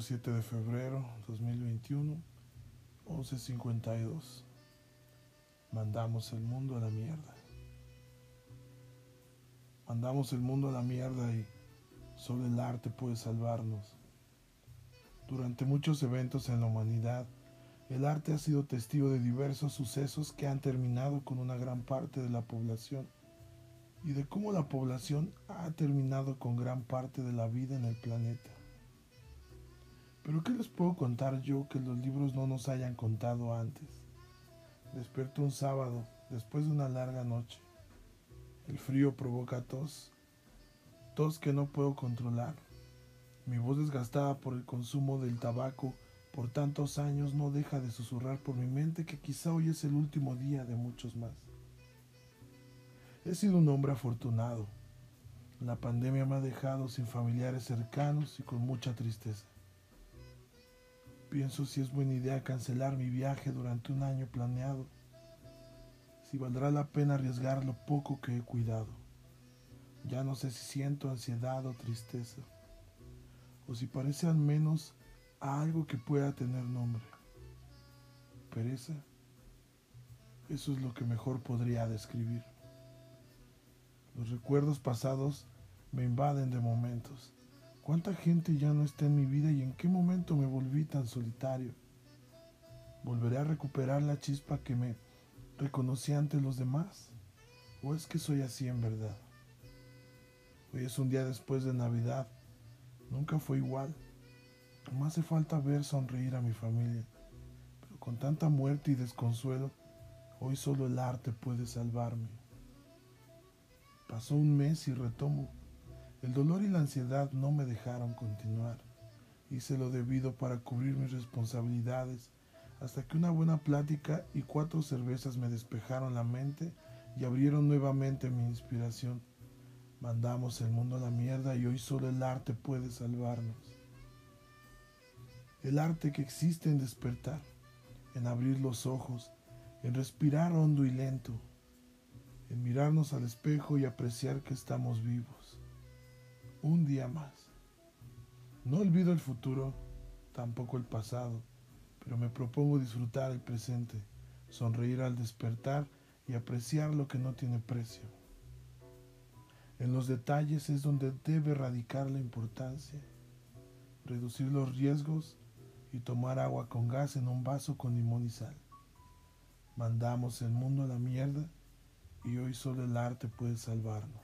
7 de febrero 2021, 11.52. Mandamos el mundo a la mierda. Mandamos el mundo a la mierda y solo el arte puede salvarnos. Durante muchos eventos en la humanidad, el arte ha sido testigo de diversos sucesos que han terminado con una gran parte de la población y de cómo la población ha terminado con gran parte de la vida en el planeta. Pero ¿qué les puedo contar yo que los libros no nos hayan contado antes? Despierto un sábado, después de una larga noche. El frío provoca tos, tos que no puedo controlar. Mi voz desgastada por el consumo del tabaco por tantos años no deja de susurrar por mi mente que quizá hoy es el último día de muchos más. He sido un hombre afortunado. La pandemia me ha dejado sin familiares cercanos y con mucha tristeza. Pienso si es buena idea cancelar mi viaje durante un año planeado, si valdrá la pena arriesgar lo poco que he cuidado. Ya no sé si siento ansiedad o tristeza, o si parece al menos algo que pueda tener nombre. Pereza. Eso es lo que mejor podría describir. Los recuerdos pasados me invaden de momentos. ¿Cuánta gente ya no está en mi vida y en qué momento me volví tan solitario? ¿Volveré a recuperar la chispa que me reconocí ante los demás? ¿O es que soy así en verdad? Hoy es un día después de Navidad. Nunca fue igual. No hace falta ver sonreír a mi familia. Pero con tanta muerte y desconsuelo, hoy solo el arte puede salvarme. Pasó un mes y retomo. El dolor y la ansiedad no me dejaron continuar. Hice lo debido para cubrir mis responsabilidades hasta que una buena plática y cuatro cervezas me despejaron la mente y abrieron nuevamente mi inspiración. Mandamos el mundo a la mierda y hoy solo el arte puede salvarnos. El arte que existe en despertar, en abrir los ojos, en respirar hondo y lento, en mirarnos al espejo y apreciar que estamos vivos. Un día más. No olvido el futuro, tampoco el pasado, pero me propongo disfrutar el presente, sonreír al despertar y apreciar lo que no tiene precio. En los detalles es donde debe radicar la importancia, reducir los riesgos y tomar agua con gas en un vaso con limón y sal. Mandamos el mundo a la mierda y hoy solo el arte puede salvarnos.